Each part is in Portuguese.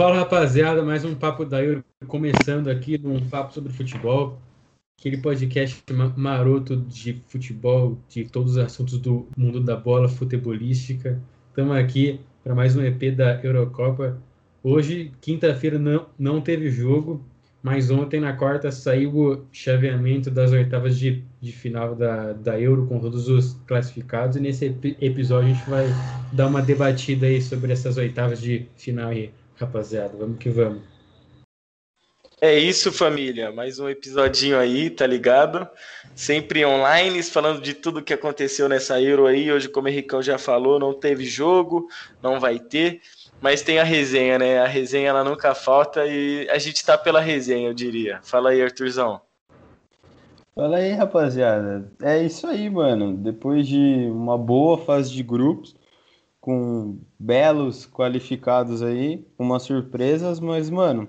Fala rapaziada, mais um papo da Euro começando aqui num papo sobre futebol, aquele podcast maroto de futebol, de todos os assuntos do mundo da bola futebolística. Estamos aqui para mais um EP da Eurocopa. Hoje, quinta-feira, não, não teve jogo, mas ontem, na quarta, saiu o chaveamento das oitavas de, de final da, da Euro com todos os classificados. E nesse episódio a gente vai dar uma debatida aí sobre essas oitavas de final aí, rapaziada. Vamos que vamos. É isso, família. Mais um episodinho aí, tá ligado? Sempre online, falando de tudo que aconteceu nessa Euro aí. Hoje, como o Henricão já falou, não teve jogo, não vai ter. Mas tem a resenha, né? A resenha ela nunca falta e a gente tá pela resenha, eu diria. Fala aí, Arthurzão. Fala aí, rapaziada. É isso aí, mano. Depois de uma boa fase de grupos, com belos qualificados aí, umas surpresas, mas, mano,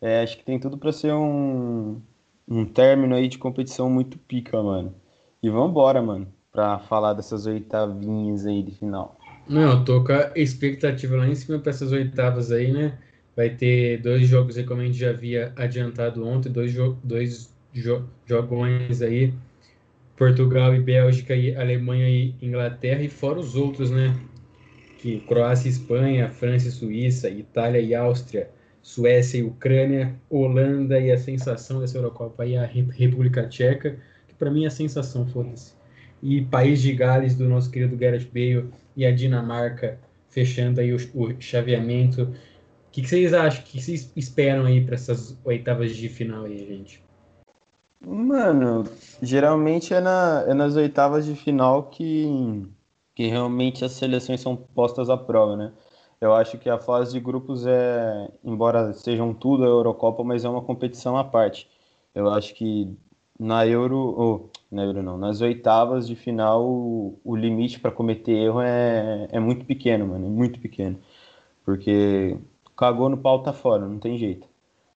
é, acho que tem tudo para ser um, um término aí de competição muito pica, mano. E vambora, mano, pra falar dessas oitavinhas aí de final. Não, tô com a expectativa lá em cima para essas oitavas aí, né? Vai ter dois jogos aí, como a gente já havia adiantado ontem, dois, jo dois jo jogões aí, Portugal e Bélgica, e Alemanha e Inglaterra, e fora os outros, né? Que Croácia Espanha, França e Suíça, Itália e Áustria, Suécia e Ucrânia, Holanda e a sensação dessa Eurocopa aí, a República Tcheca, que para mim é a sensação, foda-se. E País de Gales, do nosso querido Gareth Bale, e a Dinamarca fechando aí o, o chaveamento. O que, que, vocês acham? O que vocês esperam aí para essas oitavas de final aí, gente? Mano, geralmente é, na, é nas oitavas de final que, que realmente as seleções são postas à prova, né? Eu acho que a fase de grupos é, embora sejam tudo a Eurocopa, mas é uma competição à parte. Eu acho que na Euro, na Euro não, nas oitavas de final o, o limite para cometer erro é, é muito pequeno, mano, é muito pequeno. Porque cagou no pau tá fora, não tem jeito.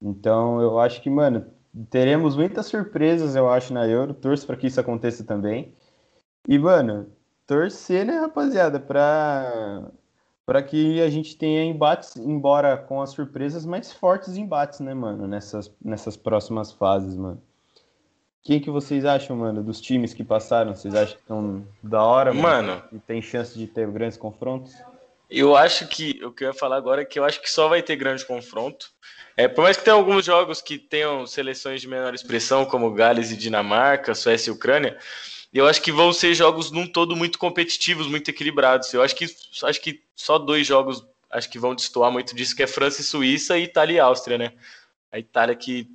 Então eu acho que, mano, teremos muitas surpresas, eu acho, na Euro. Torço para que isso aconteça também. E, mano, torcer, né, rapaziada, para para que a gente tenha embates, embora com as surpresas mais fortes embates, né, mano, nessas, nessas próximas fases, mano. Quem que vocês acham, mano, dos times que passaram? Vocês acham que estão da hora, mano? mano? E tem chance de ter grandes confrontos? Eu acho que o que eu ia falar agora é que eu acho que só vai ter grande confronto. É, por mais que tenha alguns jogos que tenham seleções de menor expressão, como Gales e Dinamarca, Suécia e Ucrânia, eu acho que vão ser jogos num todo muito competitivos, muito equilibrados. Eu acho que acho que só dois jogos acho que vão destoar muito disso, que é França e Suíça e Itália e Áustria, né? A Itália que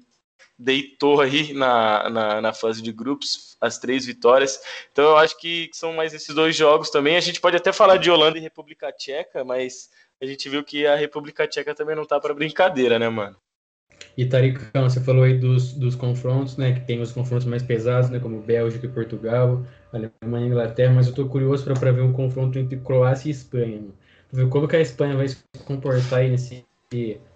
deitou aí na, na, na, fase de grupos, as três vitórias. Então eu acho que são mais esses dois jogos também. A gente pode até falar de Holanda e República Tcheca, mas a gente viu que a República Tcheca também não tá para brincadeira, né, mano? E Taricão, você falou aí dos, dos confrontos, né? Que tem os confrontos mais pesados, né? Como Bélgica e Portugal, Alemanha e Inglaterra, mas eu tô curioso para ver um confronto entre Croácia e Espanha. Ver como que a Espanha vai se comportar aí nesse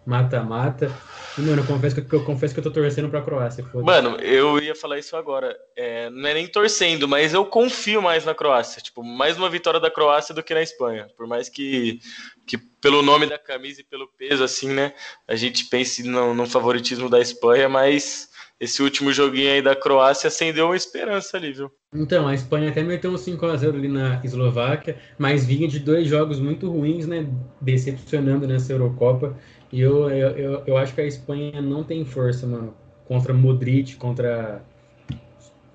mata-mata. E, mano, eu confesso que, eu confesso que eu tô torcendo pra Croácia. Mano, eu ia falar isso agora. É, não é nem torcendo, mas eu confio mais na Croácia. Tipo, mais uma vitória da Croácia do que na Espanha. Por mais que, que pelo nome da camisa e pelo peso, assim, né? A gente pense no, no favoritismo da Espanha, mas esse último joguinho aí da Croácia acendeu uma esperança ali, viu? Então, a Espanha até meteu um 5x0 ali na Eslováquia, mas vinha de dois jogos muito ruins, né? Decepcionando nessa Eurocopa. E eu, eu, eu, eu acho que a Espanha não tem força, mano. Contra Modric, contra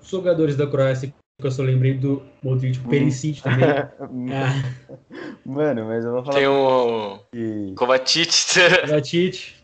os jogadores da Croácia, que eu só lembrei do Modric, Perisic também. ah. Mano, mas eu vou falar. Tem o. Kovacic. Kovacic.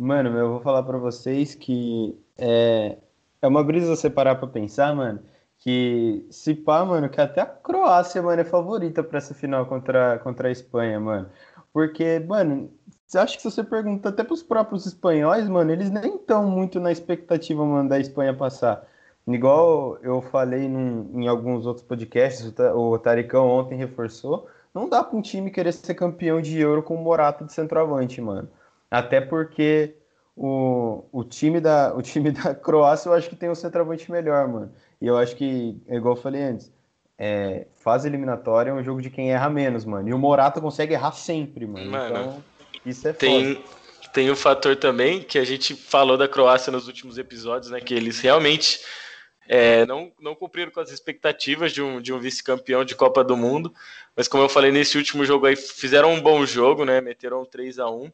Mano, eu vou falar para vocês que é, é uma brisa você parar pra pensar, mano, que se pá, mano, que até a Croácia, mano, é favorita para essa final contra, contra a Espanha, mano. Porque, mano, você acha que se você pergunta até pros próprios espanhóis, mano, eles nem estão muito na expectativa, mano, da Espanha passar. Igual eu falei num, em alguns outros podcasts, o Taricão ontem reforçou, não dá para um time querer ser campeão de Euro com o Morato de centroavante, mano. Até porque o, o, time da, o time da Croácia eu acho que tem um centroavante melhor, mano. E eu acho que, igual eu falei antes, é, fase eliminatória é um jogo de quem erra menos, mano. E o Morata consegue errar sempre, mano. mano. Então, Isso é tem, foda. Tem o fator também que a gente falou da Croácia nos últimos episódios, né? Que eles realmente é, não, não cumpriram com as expectativas de um, de um vice-campeão de Copa do Mundo. Mas como eu falei nesse último jogo aí, fizeram um bom jogo, né? Meteram 3 a 1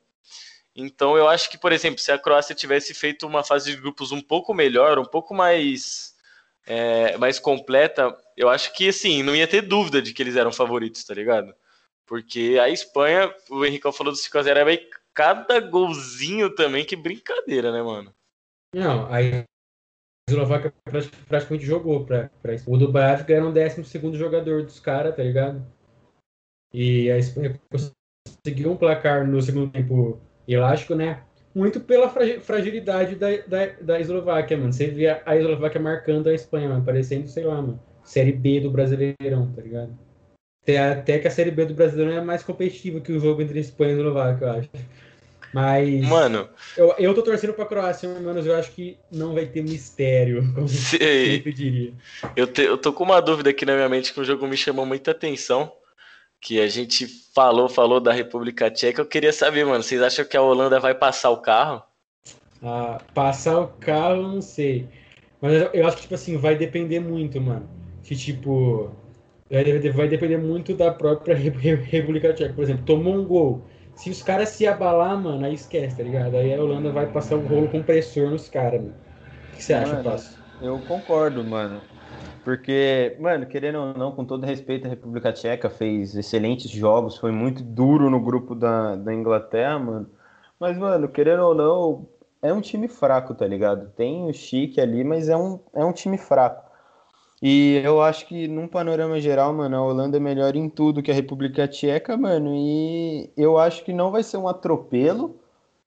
Então eu acho que, por exemplo, se a Croácia tivesse feito uma fase de grupos um pouco melhor, um pouco mais, é, mais completa, eu acho que assim, não ia ter dúvida de que eles eram favoritos, tá ligado? Porque a Espanha, o Henrique falou do 5x0, é cada golzinho também, que brincadeira, né, mano? Não, a Eslováquia praticamente jogou pra, pra O do Bélgica era um décimo segundo jogador dos caras, tá ligado? E a Espanha conseguiu um placar no segundo tempo elástico, né? Muito pela fragilidade da, da, da Eslováquia, mano. Você via a Eslováquia marcando a Espanha, mano, parecendo, sei lá, mano, Série B do Brasileirão, tá ligado? Até que a Série B do Brasileirão é mais competitiva que o jogo entre Espanha e Eslováquia, eu acho. Mas. Mano. Eu, eu tô torcendo pra Croácia, mas eu acho que não vai ter mistério, como Sei. eu diria. Eu, te, eu tô com uma dúvida aqui na minha mente que o jogo me chamou muita atenção. Que a gente falou, falou da República Tcheca. Eu queria saber, mano, vocês acham que a Holanda vai passar o carro? Ah, passar o carro, não sei. Mas eu, eu acho que, tipo assim, vai depender muito, mano. Que, tipo vai depender muito da própria República Tcheca. Por exemplo, tomou um gol. Se os caras se abalar, mano, aí esquece, tá ligado? Aí a Holanda vai passar o rolo compressor nos caras, mano. O que você acha, Passo? Eu concordo, mano. Porque, mano, querendo ou não, com todo respeito, a República Tcheca fez excelentes jogos, foi muito duro no grupo da, da Inglaterra, mano. Mas, mano, querendo ou não, é um time fraco, tá ligado? Tem o chique ali, mas é um, é um time fraco. E eu acho que, num panorama geral, mano, a Holanda é melhor em tudo que a República Tcheca, mano. E eu acho que não vai ser um atropelo,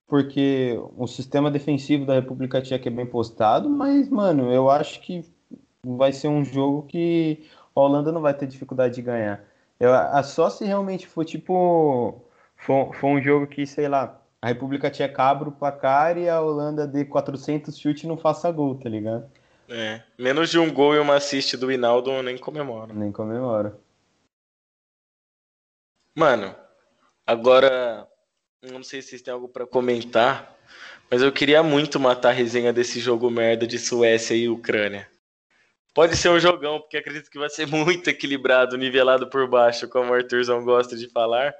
porque o sistema defensivo da República Tcheca é bem postado, mas, mano, eu acho que vai ser um jogo que a Holanda não vai ter dificuldade de ganhar. Eu, só se realmente for tipo. For, for um jogo que, sei lá, a República Tcheca abre o placar e a Holanda dê 400 chutes e não faça gol, tá ligado? É. Menos de um gol e uma assist do Hinaldo nem comemora. Nem comemora. Mano, agora não sei se vocês têm algo para comentar, mas eu queria muito matar a resenha desse jogo merda de Suécia e Ucrânia. Pode ser um jogão, porque acredito que vai ser muito equilibrado, nivelado por baixo, como o Arthurzão gosta de falar.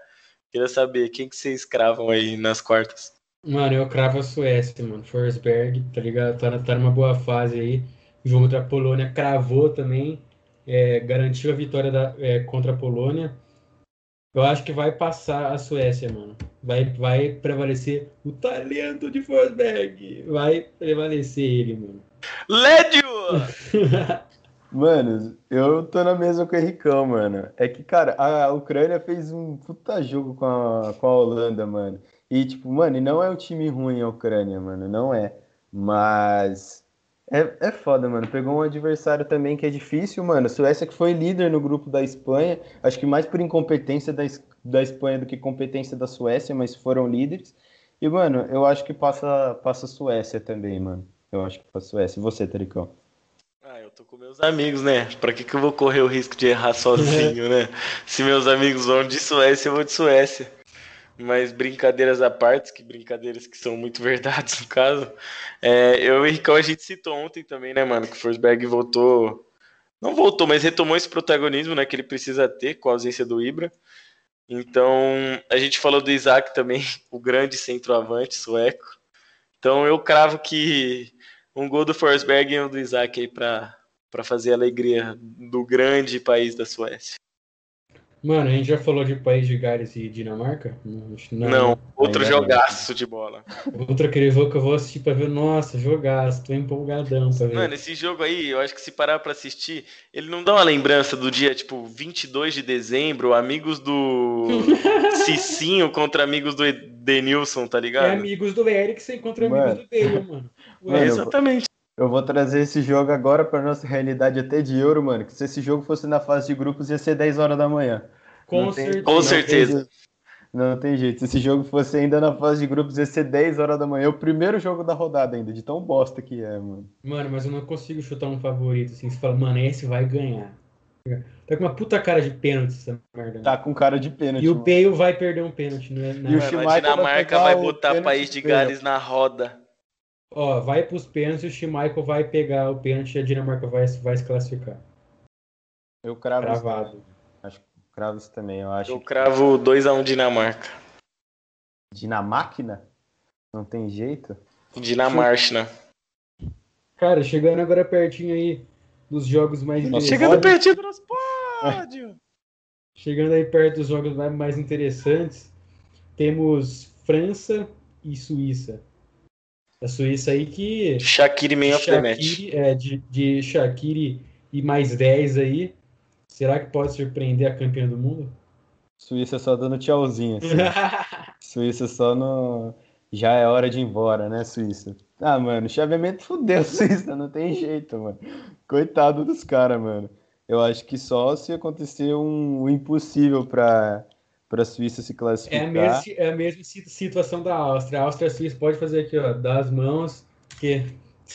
Queria saber, quem que vocês cravam aí nas quartas? Mano, eu cravo a Suécia, mano. Forsberg, tá ligado? Tá, tá numa boa fase aí. O jogo contra a Polônia cravou também, é, garantiu a vitória da, é, contra a Polônia. Eu acho que vai passar a Suécia, mano. Vai, vai prevalecer o talento de Forsberg. Vai prevalecer ele, mano. Lédio! mano, eu tô na mesma com o Henricão, mano. É que, cara, a Ucrânia fez um puta jogo com a, com a Holanda, mano. E, tipo, mano, não é um time ruim a Ucrânia, mano. Não é. Mas é, é foda, mano. Pegou um adversário também que é difícil, mano. Suécia que foi líder no grupo da Espanha. Acho que mais por incompetência da, da Espanha do que competência da Suécia, mas foram líderes. E, mano, eu acho que passa, passa a Suécia também, mano. Eu acho que passa Suécia. E você, Taricão? Ah, eu tô com meus amigos, né? Pra que, que eu vou correr o risco de errar sozinho, né? Se meus amigos vão de Suécia, eu vou de Suécia. Mas brincadeiras à parte, que brincadeiras que são muito verdades no caso. É, eu e o Ricão, a gente citou ontem também, né, mano, que o Forsberg voltou. Não voltou, mas retomou esse protagonismo, né, que ele precisa ter com a ausência do Ibra. Então, a gente falou do Isaac também, o grande centroavante sueco. Então, eu cravo que um gol do Forsberg e um do Isaac aí para fazer a alegria do grande país da Suécia. Mano, a gente já falou de País de Gales e Dinamarca? Não, não outro jogaço de bola. Outro aquele jogo que eu vou assistir pra ver, nossa, jogaço, tô empolgadão pra ver. Mano, esse jogo aí, eu acho que se parar pra assistir, ele não dá uma lembrança do dia, tipo, 22 de dezembro, amigos do Cicinho contra amigos do Denilson, tá ligado? É amigos do Eriksen contra mano. amigos do Dale, mano. mano exatamente. Eu vou trazer esse jogo agora para nossa realidade até de euro, mano. Que se esse jogo fosse na fase de grupos, ia ser 10 horas da manhã. Com não certeza. Tem, Com certeza. não tem jeito. Se esse jogo fosse ainda na fase de grupos, ia ser 10 horas da manhã. O primeiro jogo da rodada ainda, de tão bosta que é, mano. Mano, mas eu não consigo chutar um favorito assim. Você fala, mano, esse vai ganhar. Tá com uma puta cara de pênalti essa merda. Tá com cara de pênalti. E o Bale vai perder um pênalti, né? E o Mano, vai Dinamarca vai o botar o país de. Gales na roda. Ó, vai pros pênaltis e o Schmeichel vai pegar o pênalti e a Dinamarca vai, vai se classificar. Eu cravo isso. Cravado. Acho que cravo isso também. Eu acho Eu que cravo 2x1 Dinamarca. Dinamáquina? Não tem jeito? Dinamarca. Cara, chegando agora pertinho aí dos jogos mais Nossa, Chegando interessantes. pertinho dos pódios. Chegando aí perto dos jogos mais, mais interessantes, temos França e Suíça. A Suíça aí que. Shaqiri Match. Shaqiri, é, de, de Shaqiri e mais 10 aí. Será que pode surpreender a campeã do mundo? Suíça só dando tchauzinho. Assim. Suíça só no. Já é hora de ir embora, né, Suíça? Ah, mano, o chaveamento fudeu Suíça, não tem jeito, mano. Coitado dos caras, mano. Eu acho que só se acontecer um, o impossível pra, pra Suíça se É classificar. a, mesma, é a mesma si- situação da Áustria. A Áustria e a Suíça pode fazer aqui, ó, dar as mãos, que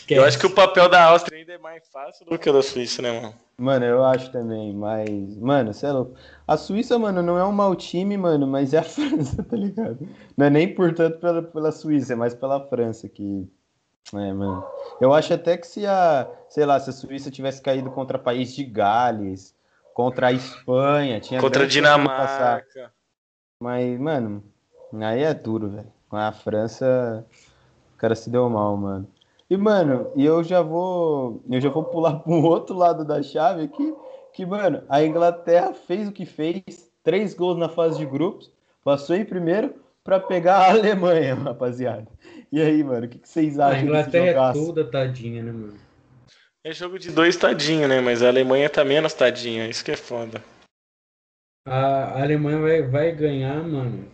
Eu acho que o papel da Áustria ainda é mais fácil do que o da Suíça, né, mano? Mano, eu acho também, mas. Mano, você é louco. A Suíça, mano, não é um mau time, mano, mas é a França, tá ligado? Não é nem, portanto, pela, pela Suíça, é mais pela França que. É, mano. Eu acho até que se a. Sei lá, se a Suíça tivesse caído contra país de Gales, contra a Espanha, tinha. Contra a. Dinamarca. Mas, mano, aí é duro, velho. Com a França, o cara se deu mal, mano. E, mano, e eu já vou. Eu já vou pular para um outro lado da chave aqui. Que, mano, a Inglaterra fez o que fez, três gols na fase de grupos, passou em primeiro para pegar a Alemanha, rapaziada. E aí, mano, o que, que vocês A acham Inglaterra desse é toda tadinha, né, mano? É jogo de dois tadinho, né? Mas a Alemanha tá menos tadinha. Isso que é foda. A Alemanha vai, vai ganhar, mano.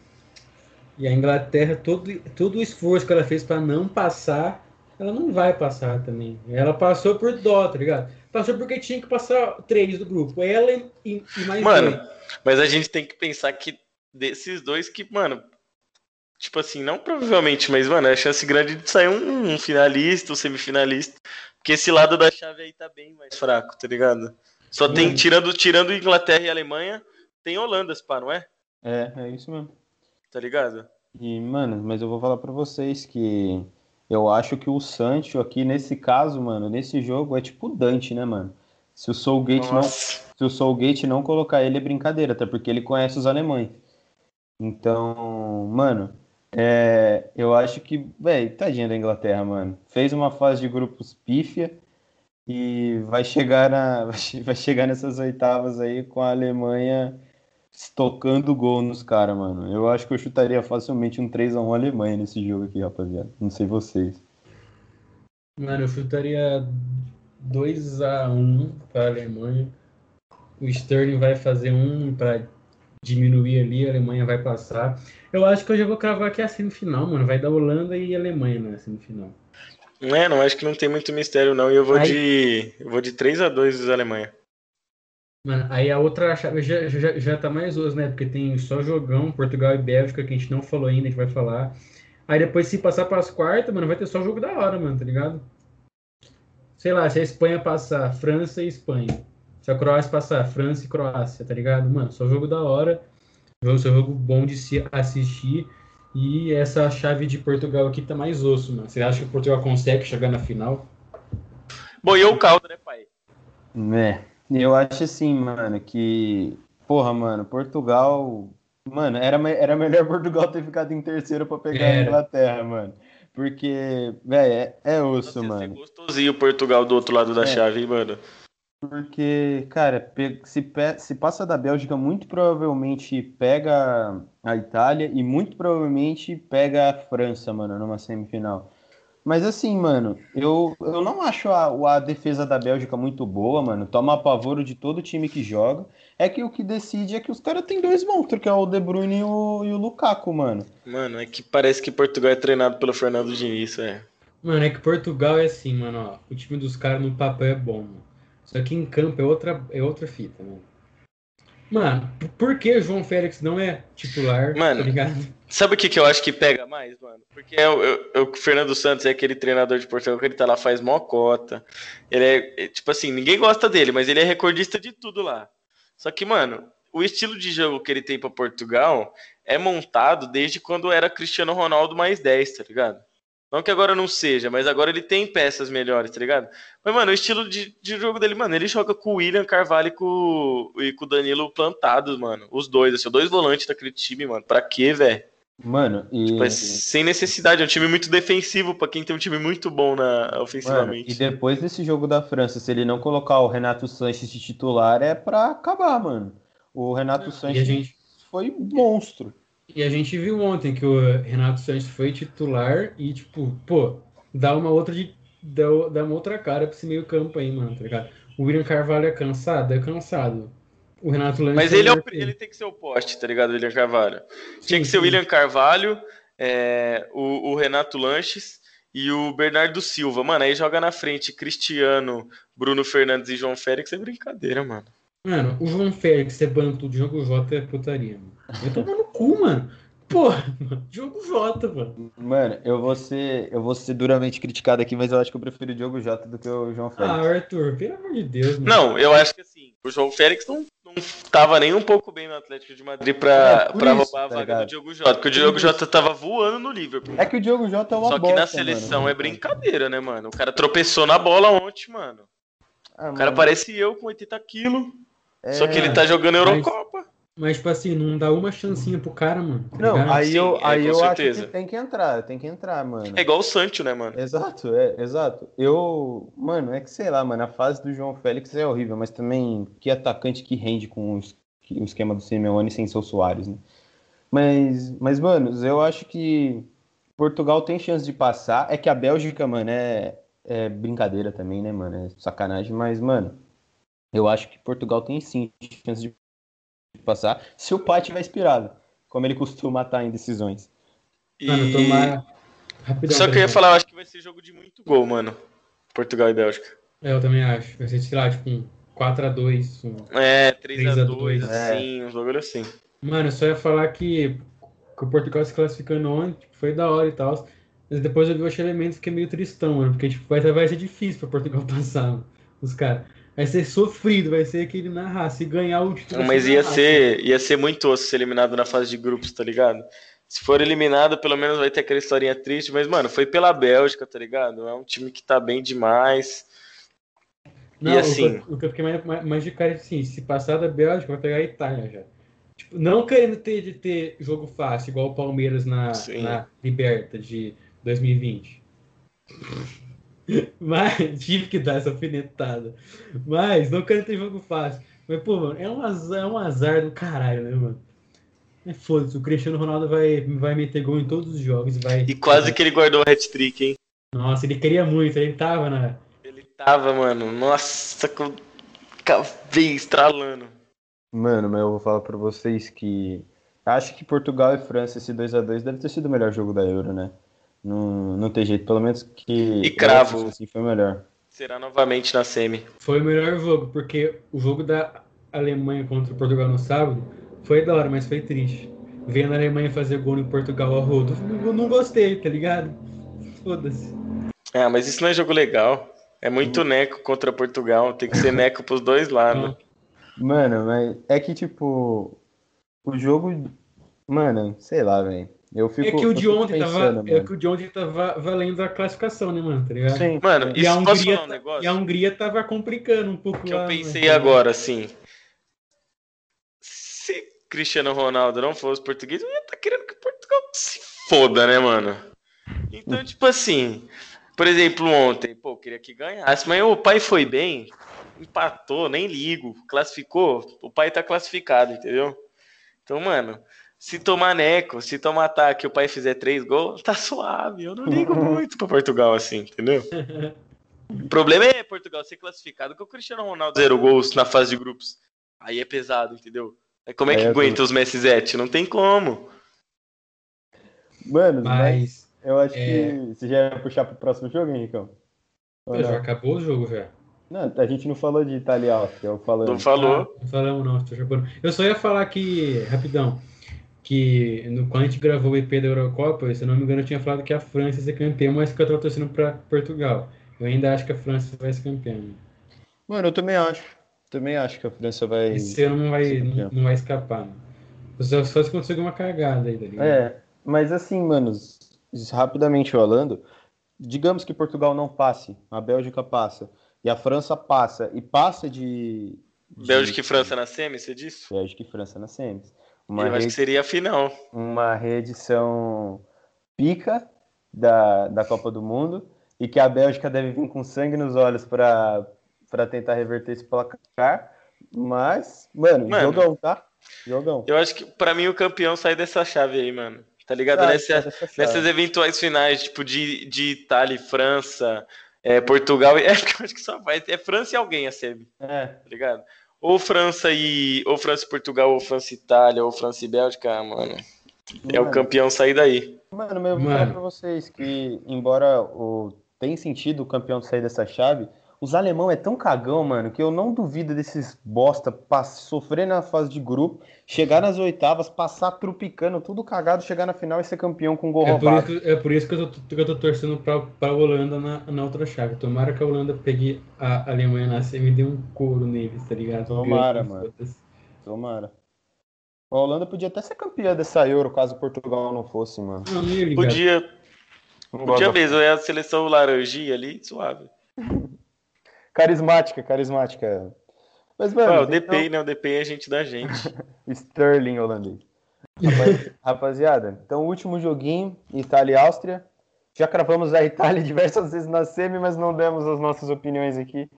E a Inglaterra, todo, todo o esforço que ela fez pra não passar, ela não vai passar também. Ela passou por dó, tá ligado? Passou porque tinha que passar três do grupo. Ela e, e- mais Mano, dois. mas a gente tem que pensar que desses dois que, mano, tipo assim, não provavelmente, mas, mano, é a chance grande de sair um, um finalista, um semifinalista. Porque esse lado da chave aí tá bem mais fraco, tá ligado? Só tem, tirando, tirando Inglaterra e Alemanha, tem Holanda, pá, não é? É, é isso mesmo. Tá ligado? E, mano, mas eu vou falar pra vocês que eu acho que o Sancho aqui, nesse caso, mano, nesse jogo, é tipo o Dante, né, mano? Se o Soulgate não Nossa. se o Soulgate não colocar ele é brincadeira, até porque ele conhece os alemães. Então, mano, é, eu acho que, velho, tadinha da Inglaterra, mano. Fez uma fase de grupos pífia e vai chegar na, vai chegar nessas oitavas aí com a Alemanha estocando gol nos caras, mano. Eu acho que eu chutaria facilmente um 3x1 Alemanha nesse jogo aqui, rapaziada. Não sei vocês. Mano, eu chutaria 2x1 para a Alemanha. O Sterling vai fazer um para diminuir ali, a Alemanha vai passar. Eu acho que eu já vou cravar aqui a semifinal, mano. Vai dar Holanda e Alemanha na semifinal. É, não acho que não tem muito mistério, não. E eu vou Aí- de. Eu vou de 3x2 dos Alemanha. Mano, aí a outra chave já, já, já tá mais osso, né? Porque tem só jogão, Portugal e Bélgica, que a gente não falou ainda, a gente vai falar. Aí depois, se passar pras quartas, mano, vai ter só jogo da hora, mano, tá ligado? Sei lá, se a Espanha passar, França e Espanha. Se a Croácia passar, França e Croácia, tá ligado? Mano, só jogo da hora. Jogo, só jogo bom de se assistir. E essa chave de Portugal aqui tá mais osso, mano. Você acha que Portugal consegue chegar na final? Boiou o caldo, né, pai? É, eu acho assim, mano, que. Porra, mano, Portugal. Mano, era, era melhor Portugal ter ficado em terceiro pra pegar a Era. Inglaterra, mano. Porque, velho, é, é osso, Nossa, ia ser mano. gostosinho o Portugal do outro lado da É. chave, hein, mano. Porque, cara, se, se passa da Bélgica, muito provavelmente pega a Itália e muito provavelmente pega a França, mano, numa semifinal. Mas assim, mano, eu, eu não acho a, a defesa da Bélgica muito boa, mano. Toma apavoro de todo time que joga. É que o que decide é que os caras têm dois monstros, que é o De Bruyne e o, e o Lukaku, mano. Mano, é que parece que Portugal é treinado pelo Fernando Diniz, é. Mano, é que Portugal é assim, mano, ó. O time dos caras no papel é bom, mano. Só que em campo é outra, é outra fita, mano. Mano, por que João Félix não é titular? Mano, tá ligado? Sabe o que, que eu acho que pega mais, mano? Porque é o, é o Fernando Santos é aquele treinador de Portugal que ele tá lá, faz mó cota. Ele é, é, tipo assim, ninguém gosta dele, mas ele é recordista de tudo lá. Só que, mano, o estilo de jogo que ele tem para Portugal é montado desde quando era Cristiano Ronaldo mais 10, tá ligado? Não que agora não seja, mas agora ele tem peças melhores, tá ligado? Mas, mano, o estilo de, de jogo dele, mano, ele joga com o William Carvalho e com, e com o Danilo plantados, mano. Os dois, assim, os dois volantes daquele time, mano. Pra quê, velho? Mano, e. Tipo, é sem necessidade, é um time muito defensivo pra quem tem um time muito bom na, ofensivamente. Mano, e depois desse jogo da França, se ele não colocar o Renato Sanches de titular, é pra acabar, mano. O Renato Sanches gente... foi monstro. E a gente viu ontem que o Renato Sanches foi titular e, tipo, pô, dá uma outra de. Dá, dá uma outra cara pra esse meio campo aí, mano, tá ligado? O William Carvalho é cansado? É cansado. O Renato Lange. Mas ele, é o, ele tem que ser o poste, tá ligado? O William Carvalho. Sim, Tinha que sim. ser o William Carvalho, é, o, o, Renato Lanches e o Bernardo Silva. Mano, aí joga na frente Cristiano, Bruno Fernandes e João Félix é brincadeira, mano. Mano, o João Félix ser banco de jogo J é putaria, mano. Eu tô no cu, mano. Porra, mano, Diogo Jota, mano. Mano, eu vou ser, eu vou ser duramente criticado aqui, mas eu acho que eu prefiro o Diogo Jota do que o João Félix. Ah, Arthur, pelo amor de Deus, mano. Não, eu acho que assim, o João Félix não, não tava nem um pouco bem no Atlético de Madrid pra, é, pra isso, roubar a tá vaga ligado? do Diogo Jota, porque o Diogo Jota tava voando no Liverpool. É que o Diogo Jota é uma Só que na seleção mano. é brincadeira, né, mano? O cara tropeçou na bola ontem, mano. Ah, o cara mano. parece eu com 80 quilos. É... Só que ele tá jogando Eurocopa. Mas, tipo assim, não dá uma chancinha pro cara, mano. Tá não, aí Sim, eu, é, aí eu acho que tem que entrar, tem que entrar, mano. É igual o Sancho, né, mano? Exato, é, exato. Eu, mano, é que sei lá, mano, a fase do João Félix é horrível, mas também que atacante que rende com os, o esquema do Simeone sem ser o Soares, né? Mas, mas, mano, eu acho que Portugal tem chance de passar. É que a Bélgica, mano, é, é brincadeira também, né, mano? É sacanagem, mas, mano, eu acho que Portugal tem sim chance de passar se o pai tiver inspirado, como ele costuma estar em decisões. E... Mano. Rapidão, Só que eu ia falar, eu acho que vai ser jogo de muito gol, mano. Portugal e Bélgica. É, eu também acho. Vai ser, sei lá, tipo um 4x2. Um é, 3x2, assim, é. um jogo assim. Mano, eu só ia falar que, que o Portugal se classificando ontem tipo, foi da hora e tal. Mas depois eu vi o elemento e fiquei meio tristão, mano. Porque tipo, vai, vai ser difícil pra Portugal passar, mano, os caras. Vai ser sofrido, vai ser aquele na raça. E ganhar o título. Mas ia ser, ia ser muito osso ser eliminado na fase de grupos, tá ligado? Se for eliminado, pelo menos vai ter aquela historinha triste. Mas, mano, foi pela Bélgica, tá ligado? É um time que tá bem demais. Não, e assim. O que eu fiquei mais, mais, mais de cara é assim: se passar da Bélgica, vai pegar a Itália já. Tipo, não querendo ter, de ter jogo fácil, igual o Palmeiras na, na Liberta de 2020. Mas tive que dar essa alfinetada. Mas não quero ter jogo fácil. Mas, pô, mano, é um azar, é um azar do caralho, né, mano? É foda-se, o Cristiano Ronaldo vai, vai meter gol em todos os jogos. Vai, e quase vai... que ele guardou o hat-trick, hein? Nossa, ele queria muito, ele tava na. Ele tava, mano. Nossa, com veio estralando. Mano, mas eu vou falar pra vocês que. Acho que Portugal e França, esse 2 a 2 deve ter sido o melhor jogo da Euro, né? Não, não tem jeito, pelo menos que. E cravo. Assim, foi melhor. Será novamente na semi. Foi o melhor jogo, porque o jogo da Alemanha contra o Portugal no sábado foi da hora, mas foi triste. Vendo a Alemanha fazer gol em Portugal a rodo, não, não gostei, tá ligado? Foda-se. É, mas isso não é jogo legal. É muito hum. neco contra Portugal, tem que ser neco pros dois lados. Mano, mas é que tipo. O jogo. Mano, sei lá, velho. Eu fico, é que o de ontem pensando, tava, é que o de ontem tava valendo a classificação, né, mano? Tá ligado? Sim. Mano, e a Hungria, um negócio? E a Hungria tava complicando um pouco que lá, eu pensei né? agora, assim. Se Cristiano Ronaldo não fosse português, eu ia estar tá querendo que Portugal se foda, né, mano? Então, hum. tipo assim, por exemplo, ontem, pô, eu queria que ganhasse, mas o pai foi bem, empatou, nem ligo, classificou, o pai tá classificado, entendeu? Então, mano, se tomar neco, se tomar ataque e o pai fizer três gols, tá suave. Eu não ligo muito pra Portugal assim, entendeu? O problema é Portugal ser classificado que o Cristiano Ronaldo zero gols na fase de grupos. Aí é pesado, entendeu? Aí como é que é, aguenta tô... os Messi Zete? Não tem como. Mano, mas eu acho é... que você já ia puxar pro próximo jogo, Henricão? Já acabou o jogo já. Não, a gente não falou de Itália, eu falando. Não falou. Ah, não falamos não, Eu só ia falar que, rapidão, que no, quando a gente gravou o EP da Eurocopa, se eu não me engano, eu tinha falado que a França ia ser campeã, mas que eu tava torcendo para Portugal. Eu ainda acho que a França vai ser campeã. Mano, eu também acho. Também acho que a França vai. Esse ano não vai, não, não, vai escapar. Só, só se conseguir uma cagada aí, tá É, mas assim, mano, rapidamente falando, digamos que Portugal não passe, a Bélgica passa, e a França passa, e passa de. de... Bélgica e França na semi, você disse? Bélgica e França na semi. Uma Eu acho que seria a final. Uma reedição pica da, da Copa do Mundo e que a Bélgica deve vir com sangue nos olhos para tentar reverter esse placar. Mas, mano, mano, jogão, tá? Jogão. Eu acho que para mim o campeão sai dessa chave aí, mano. Tá ligado? Ah, Nessa, nessas eventuais finais, tipo, de, de Itália e França, é, Portugal. É acho que só vai. É França e alguém a semi. É. Tá ligado? Ou França e. Ou França e Portugal, ou França e Itália, ou França e Bélgica, mano. É mano. o campeão sair daí. Mano, meu, vou falar pra vocês que, embora o, tem sentido o campeão sair dessa chave, os alemão é tão cagão, mano, que eu não duvido desses bosta sofrer na fase de grupo, chegar nas oitavas, passar trupicando, tudo cagado, chegar na final e ser campeão com gol é roubado. Por isso, é por isso que eu tô, que eu tô torcendo pra, pra Holanda na, na outra chave. Tomara que a Holanda pegue a Alemanha na semi e dê um couro neles, tá ligado? Tomara, mano. Tomara. A Holanda podia até ser campeã dessa Euro, caso Portugal não fosse, mano. Não, não podia. Podia mesmo, é a seleção laranjinha ali, suave. Carismática, carismática. Mas, mano. o DP, então... né? O DP é a gente da gente. Sterling holandês. rapaziada, então o último joguinho, Itália e Áustria. Já cravamos a Itália diversas vezes na semi, mas não demos as nossas opiniões aqui.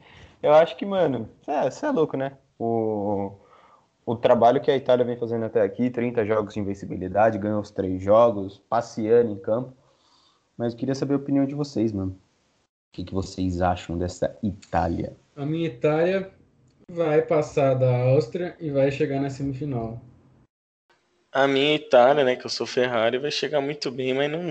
Eu acho que, mano, é, você é louco, né? O, o trabalho que a Itália vem fazendo até aqui, 30 jogos de invencibilidade, ganhou os três jogos, passeando em campo. Mas eu queria saber a opinião de vocês, mano que, que vocês acham dessa Itália? A minha Itália vai passar da Áustria e vai chegar na semifinal. A minha Itália, né, que eu sou Ferrari, vai chegar muito bem, mas não,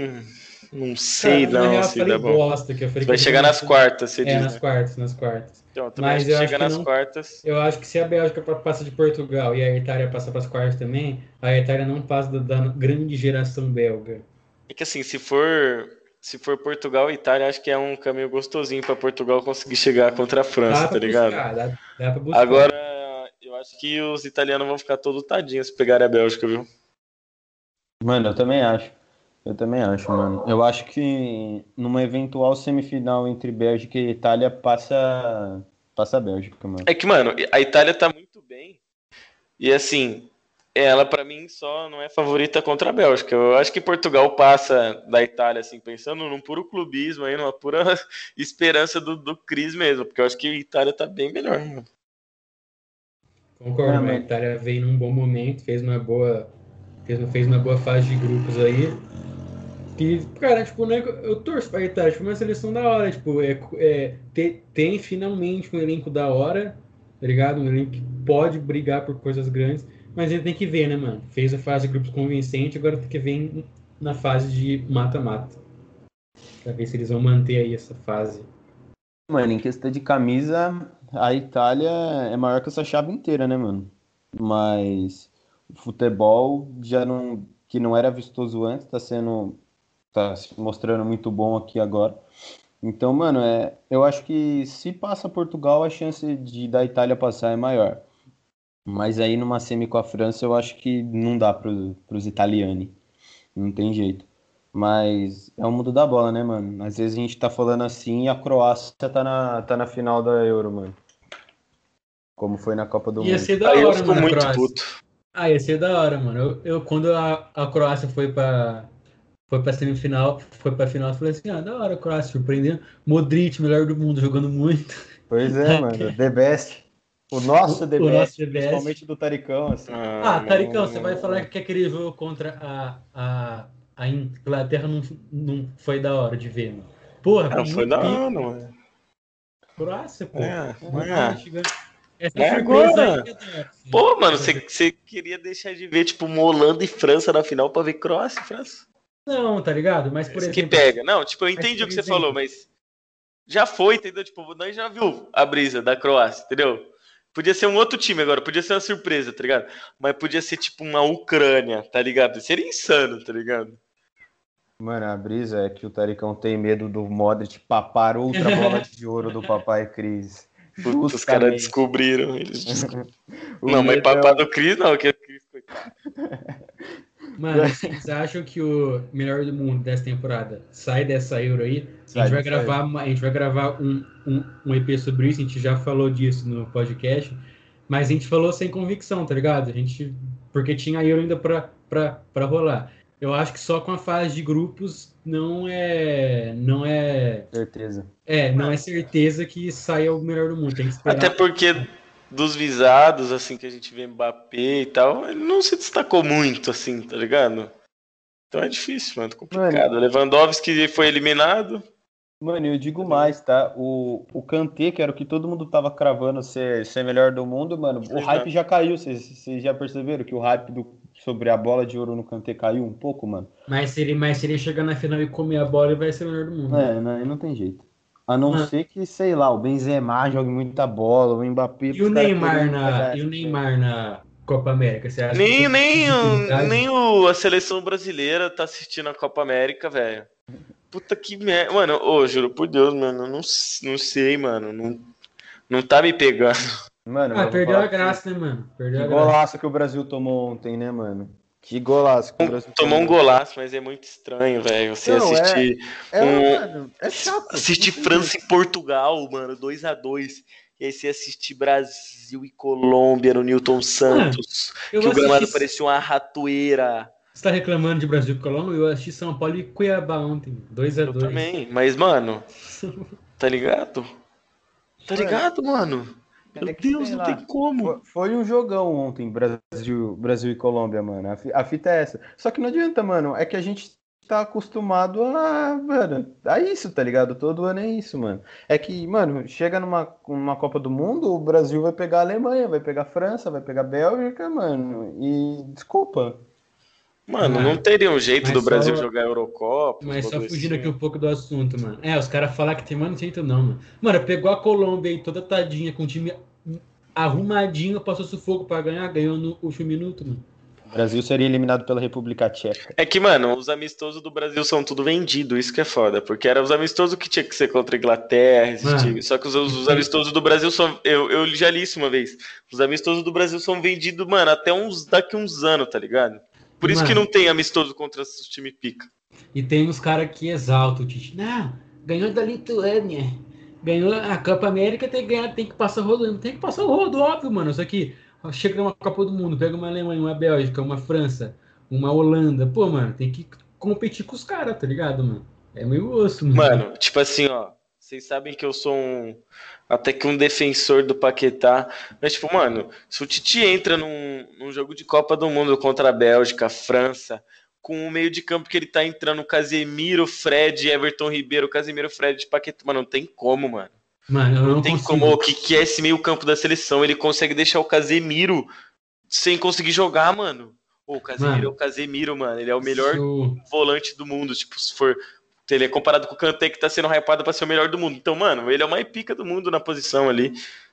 não sei Cara, não se dá bom. Bosta, que vai chegar nas quartas, você é, diz. nas né? quartas, nas quartas. Então, mas eu chega nas não, quartas. Eu acho que se a Bélgica passa de Portugal e a Itália passa para as quartas também, a Itália não passa da, da grande geração belga. É que assim, se for se for Portugal e Itália, acho que é um caminho gostosinho para Portugal conseguir chegar contra a França, tá ligado? Buscar, dá, dá Agora, eu acho que os italianos vão ficar todo tadinhos se pegarem a Bélgica, viu? Mano, eu também acho. Eu também acho, mano. Eu acho que numa eventual semifinal entre Bélgica e Itália passa passa a Bélgica, mano. É que, mano, a Itália tá muito bem. E assim, ela para mim só não é favorita contra a Bélgica. Eu acho que Portugal passa da Itália, assim, pensando num puro clubismo aí, numa pura esperança do, do Cris mesmo, porque eu acho que a Itália tá bem melhor, mano. Concordo, a Itália veio num bom momento, fez uma boa, fez, fez uma boa fase de grupos aí. Que, cara, tipo, né, eu torço pra Itália, tipo, uma seleção da hora, tipo, é, é, tem, tem finalmente um elenco da hora, tá ligado? Um elenco que pode brigar por coisas grandes. Mas ele tem que ver, né, mano? Fez a fase de grupos convincente, agora tem que ver na fase de mata-mata. Pra ver se eles vão manter aí essa fase. Mano, em questão de camisa, a Itália é maior que essa chave inteira, né, mano? Mas o futebol já não. que não era vistoso antes, tá sendo. tá se mostrando muito bom aqui agora. Então, mano, é, eu acho que se passa Portugal, a chance de da Itália passar é maior. Mas aí numa semi com a França eu acho que não dá para os italianos. Não tem jeito. Mas é o mundo da bola, né, mano? Às vezes a gente tá falando assim e a Croácia tá na, tá na final da Euro, mano. Como foi na Copa do ia Mundo. Ser da hora, eu fico mano, muito puto. Ah, ia ser da hora, mano. Eu, eu quando a, a Croácia foi pra, foi pra semifinal, foi pra final, eu falei assim, ah, da hora, a Croácia, surpreendendo. Modric, melhor do mundo, jogando muito. Pois é, mano, the best. O nosso DBS, o nosso DBS. principalmente do Taricão. Assim. Ah, ah Taricão, você vai falar que aquele jogo contra a, a, a Inglaterra não, não foi da hora de ver, mano. Porra, não foi da hora, não é. Croácia, pô. É, é. Essa é agora. Aí, né? Pô, mano, você queria deixar de ver, tipo, Holanda e França na final pra ver Croácia e França? Não, tá ligado? Mas por exemplo. Que pega. Não, tipo, eu entendi o que você falou, mas já foi, entendeu? Tipo, nós já viu a brisa da Croácia, entendeu? Podia ser um outro time agora, podia ser uma surpresa, tá ligado? Mas podia ser tipo uma Ucrânia, tá ligado? Seria insano, tá ligado? Mano, a brisa é que o Taricão tem medo do Modric papar outra bola de ouro do Papai Cris. Puta, os caras descobriram. Eles descobriram. não, mas papar é... do Cris não, que é Cris, coitado. Mano, vocês acham que o melhor do mundo dessa temporada sai dessa Euro aí? Sai, a, gente vai gravar, a gente vai gravar um, um, um EP sobre isso, a gente já falou disso no podcast, mas a gente falou sem convicção, tá ligado? A gente, porque tinha a Euro ainda pra, pra, pra rolar. Eu acho que só com a fase de grupos não é. Não é. Certeza. É, não é certeza que saia o melhor do mundo. Tem que esperar. Até porque dos visados, assim, que a gente vê Mbappé e tal, ele não se destacou muito, assim, tá ligado? Então é difícil, mano, complicado. Mano, Lewandowski foi eliminado. Mano, eu digo mais, tá? O, o Kanté, que era o que todo mundo tava cravando ser, ser melhor do mundo, mano, o hype já caiu. Vocês já perceberam que o hype do, sobre a bola de ouro no Kanté caiu um pouco, mano? Mas se ele, mas se ele chegar na final e comer a bola, ele vai ser o melhor do mundo. É, não, não tem jeito. A não ah. ser que, sei lá, o Benzema jogue muita bola, o Mbappé... E o Neymar, na, e o Neymar na Copa América, você acha nem, que... Nem, o, nem o, a seleção brasileira tá assistindo a Copa América, velho. Puta que merda. Mano, ô, juro por Deus, mano, não, não sei, mano. Não, não tá me pegando. Mano, ah, perdeu a graça, né, mano? Perdeu que a graça. golaço que o Brasil tomou ontem, né, mano? Que golaço. Que Tomou tomou. um golaço, mas é muito estranho, velho. Você não, assistir. É, é, um, mano, é chato. Assistir França e Portugal, mano, 2 a 2 E aí você assistir Brasil e Colômbia no Newton Santos. que o gramado parecia uma ratoeira. Você tá reclamando de Brasil e Colômbia? Eu assisti São Paulo e Cuiabá ontem. 2 a 2 Eu também, mas, mano. tá ligado? Tá ligado, mano? Meu é Deus, não tem como. Foi um jogão ontem, Brasil, Brasil e Colômbia, mano. A fita é essa. Só que não adianta, mano. É que a gente tá acostumado a, mano, a isso, tá ligado? Todo ano é isso, mano. É que, mano, chega numa, numa Copa do Mundo, o Brasil vai pegar a Alemanha, vai pegar a França, vai pegar a Bélgica, mano. E desculpa. Mano, não teria um jeito do Brasil jogar Eurocopa. Mas só fugindo assim. aqui um pouco do assunto, mano. É, os caras falam que tem, mano, não jeito não, mano. Mano, pegou a Colômbia aí toda tadinha, com o time arrumadinho, passou sufoco pra ganhar, ganhou no último minuto, mano. O Brasil seria eliminado pela República Tcheca. É que, mano, os amistosos do Brasil são tudo vendido, isso que é foda. Porque eram os amistosos que tinha que ser contra a Inglaterra, Só que os, os, amistosos do Brasil são. Eu, eu já li isso uma vez. Os amistosos do Brasil são vendidos, mano, até uns daqui uns anos, tá ligado? Por isso Mano, que não tem amistoso contra os time pica. E tem uns caras que exaltam o Tite. Não, ganhou da Lituânia. Ganhou a Copa América, tem que ganhar, tem que passar o rodo. Tem que passar o rodo, óbvio, mano. Só que chega numa Copa do Mundo, pega uma Alemanha, uma Bélgica, uma França, uma Holanda. Pô, mano, tem que competir com os caras, tá ligado, mano? É meio osso, mano. Mano, tipo assim, ó. Vocês sabem que eu sou um até que um defensor do Paquetá. Mas, tipo, mano, se o Titi entra num, num jogo de Copa do Mundo contra a Bélgica, a França, com o meio de campo que ele tá entrando, Casemiro, Fred, Everton Ribeiro, Casemiro, Fred, Paquetá, mano, não tem como, mano. Mano, não, não tem consigo. como. O que, que é esse meio campo da seleção? Ele consegue deixar o Casemiro sem conseguir jogar, mano. o Casemiro mano, é o Casemiro, mano. Ele é o melhor volante do mundo. Tipo, se for ele é comparado com o Kanté que tá sendo hypado para ser o melhor do mundo. Então, mano, ele é o mais pica do mundo na posição ali,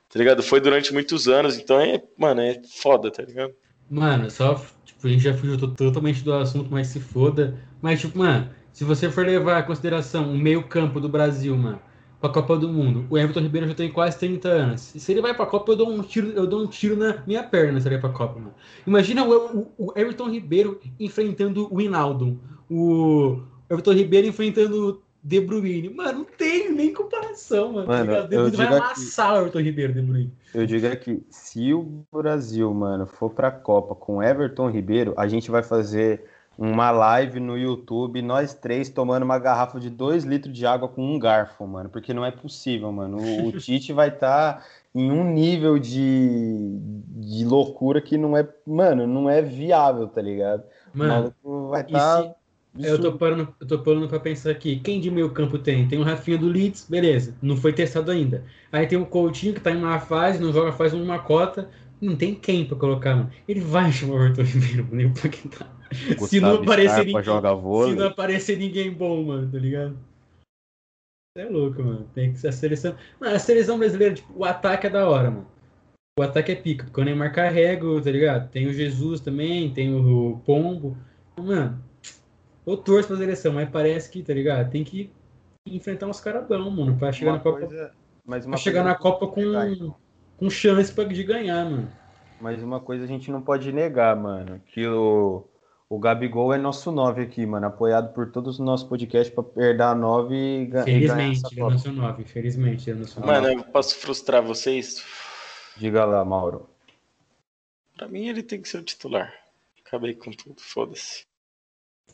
tá ligado? Foi durante muitos anos, então é, mano, é foda, tá ligado? Mano, só, tipo, a gente já fugiu totalmente do assunto, mas se foda. Mas, tipo, mano, se você for levar em consideração o meio campo do Brasil, mano, pra Copa do Mundo, o Everton Ribeiro já tem quase 30 anos. E se ele vai pra Copa, eu dou um tiro, eu dou um tiro na minha perna se ele vai pra Copa, mano. Imagina o, o, o Everton Ribeiro enfrentando o Hinaldo, o Everton Ribeiro enfrentando De Bruyne. Mano, não tem nem comparação, mano. mano o De Bruyne vai amassar o Everton Ribeiro, De Bruyne. Eu digo aqui, se o Brasil, mano, for pra Copa com Everton Ribeiro, a gente vai fazer uma live no YouTube, nós três tomando uma garrafa de 2 litros de água com um garfo, mano, porque não é possível, mano. O, o Tite vai estar tá em um nível de, de loucura que não é, mano, não é viável, tá ligado? Mano, vai estar. Tá... Isso... Eu tô parando, eu tô parando pra pensar aqui. Quem de meio campo tem? Tem o Rafinha do Leeds, beleza. Não foi testado ainda. Aí tem o Coutinho que tá em uma fase, não joga faz uma cota. Não tem quem pra colocar, mano. Ele vai chamar o Arthur Ribeiro, nem o Paquetá. Se não aparecer ninguém. Se não aparecer ninguém bom, mano, tá ligado? É louco, mano. Tem que ser a seleção. Mano, a seleção brasileira, tipo, o ataque é da hora, mano. o ataque é pica, porque o Neymar carrega, tá ligado? Tem o Jesus também, tem o Pombo. Mano, eu torço pra seleção, mas parece que, tá ligado? Tem que enfrentar uns caras bons, mano, pra chegar uma na Copa. Coisa, mas pra chegar na Copa com, com chance pra, de ganhar, mano. Mas uma coisa a gente não pode negar, mano, que o, o Gabigol é nosso 9 aqui, mano, apoiado por todos os nossos podcasts pra perder a 9 e, Felizmente, ele é nosso 9, felizmente, ele é nosso 9. Mano, eu posso frustrar vocês? Diga lá, Mauro. Pra mim ele tem que ser o titular. Acabei com tudo, foda-se.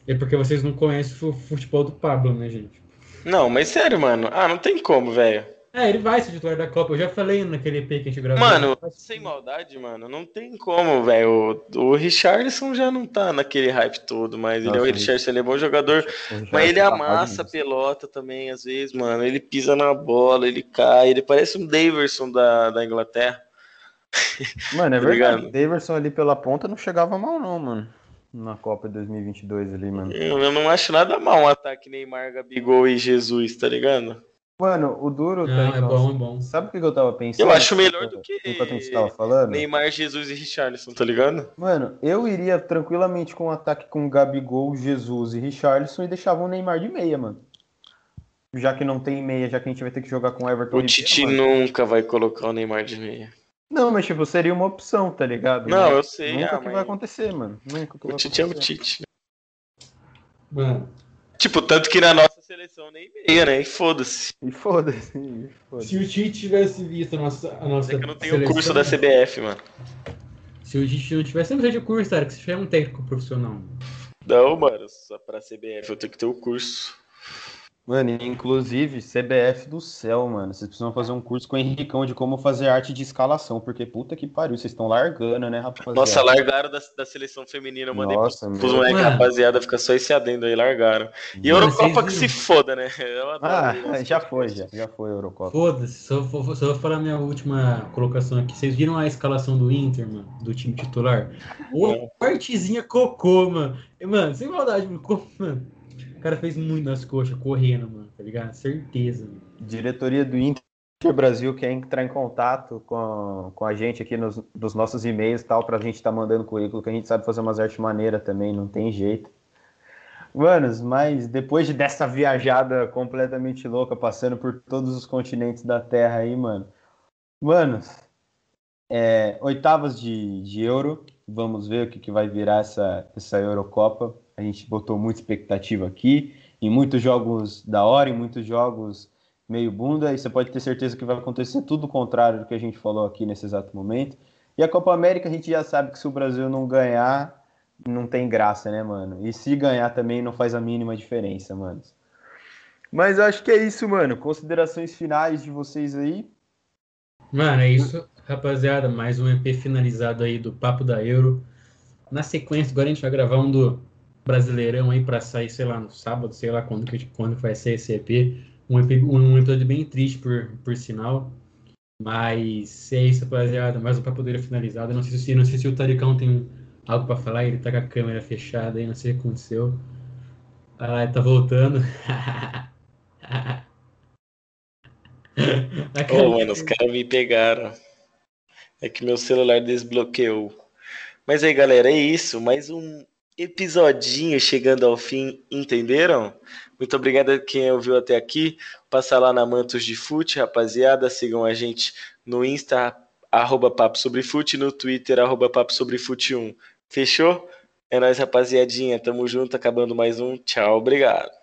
É porque vocês não conhecem o futebol do Pablo, né, gente? Não, mas sério, mano. Ah, não tem como, velho. É, ele vai ser titular da Copa. Eu já falei naquele EP que a gente gravou. Mano, sem maldade, mano, não tem como, velho. O, o Richardson já não tá naquele hype todo, mas Nossa, ele é o Richardson, ele é bom jogador. Mas ele tá amassa a pelota também, às vezes, mano. Ele pisa na bola, ele cai, ele parece um Daverson da, da Inglaterra. Mano, é tá verdade. O Daverson ali pela ponta não chegava mal, não, mano na Copa 2022 ali, mano. Eu não acho nada mal um ataque Neymar, Gabigol e Jesus, tá ligado? Mano, o duro não, tá é bom, é bom. Sabe o que eu tava pensando? Eu acho melhor do que enquanto a gente tava falando. Neymar, Jesus e Richarlison, tá ligado? Mano, eu iria tranquilamente com um ataque com Gabigol, Jesus e Richarlison e deixava o Neymar de meia, mano. Já que não tem meia, já que a gente vai ter que jogar com Everton. O Tite nunca vai colocar o Neymar de meia. Não, mas tipo, seria uma opção, tá ligado? Não, eu sei. Nunca ah, que vai acontecer, mano. Nunca que o Tite é o Tite. Mano. Tipo, tanto que na nossa seleção nem meia, né? E foda-se. E foda-se. Foda se o Tite tivesse visto a nossa. A nossa é que eu não tenho o curso da CBF, mano. Se o Tite não tivesse, não precisa de curso, cara, que você já é um técnico profissional. Não, mano, só pra CBF eu tenho que ter o curso. Mano, inclusive, CBF do céu, mano. Vocês precisam fazer um curso com o Henricão de como fazer arte de escalação, porque puta que pariu, vocês estão largando, né, rapaziada? Nossa, largaram da, da seleção feminina, eu mandei Nossa, pros, pros moleques, rapaziada, fica só esse adendo aí, largaram. E mano, Eurocopa que se foda, né? Ah, já foi, já, já foi a Eurocopa. Foda-se, só, só vou falar minha última colocação aqui. Vocês viram a escalação do Inter, mano, do time titular? Ô, partezinha cocô, mano. Mano, sem maldade, mano. O cara fez muito nas coxas, correndo, mano, tá ligado? Certeza. Mano. Diretoria do Inter Brasil quer entrar em contato com, com a gente aqui nos, nos nossos e-mails e tal, pra gente estar tá mandando currículo, que a gente sabe fazer umas artes maneiras também, não tem jeito. Manos, mas depois de dessa viajada completamente louca, passando por todos os continentes da Terra aí, mano. Manos, é, oitavas de, de Euro, vamos ver o que, que vai virar essa, essa Eurocopa a gente botou muita expectativa aqui, em muitos jogos da hora, em muitos jogos meio bunda, e você pode ter certeza que vai acontecer tudo o contrário do que a gente falou aqui nesse exato momento. E a Copa América a gente já sabe que se o Brasil não ganhar, não tem graça, né, mano? E se ganhar também não faz a mínima diferença, mano. Mas acho que é isso, mano. Considerações finais de vocês aí. Mano, é isso, rapaziada. Mais um EP finalizado aí do Papo da Euro. Na sequência, agora a gente vai gravar um do Brasileirão aí para sair, sei lá, no sábado, sei lá quando, quando vai ser esse EP. Um, EP, um episódio bem triste, por, por sinal. Mas é isso, rapaziada. Mais um papo dele finalizado. Não sei se, não sei se o Taricão tem algo para falar. Ele tá com a câmera fechada aí, não sei o que aconteceu. Ah, tá voltando. Ô, oh, mano, os caras me pegaram. É que meu celular desbloqueou. Mas aí, galera, é isso. Mais um episodinho chegando ao fim, entenderam? Muito obrigado a quem ouviu até aqui. Passa lá na Mantos de Fute, rapaziada. Sigam a gente no Insta, arroba Papo Sobre Fute, no Twitter, arroba Papo Sobre Fute 1. Fechou? É nóis, rapaziadinha. Tamo junto, acabando mais um. Tchau, obrigado.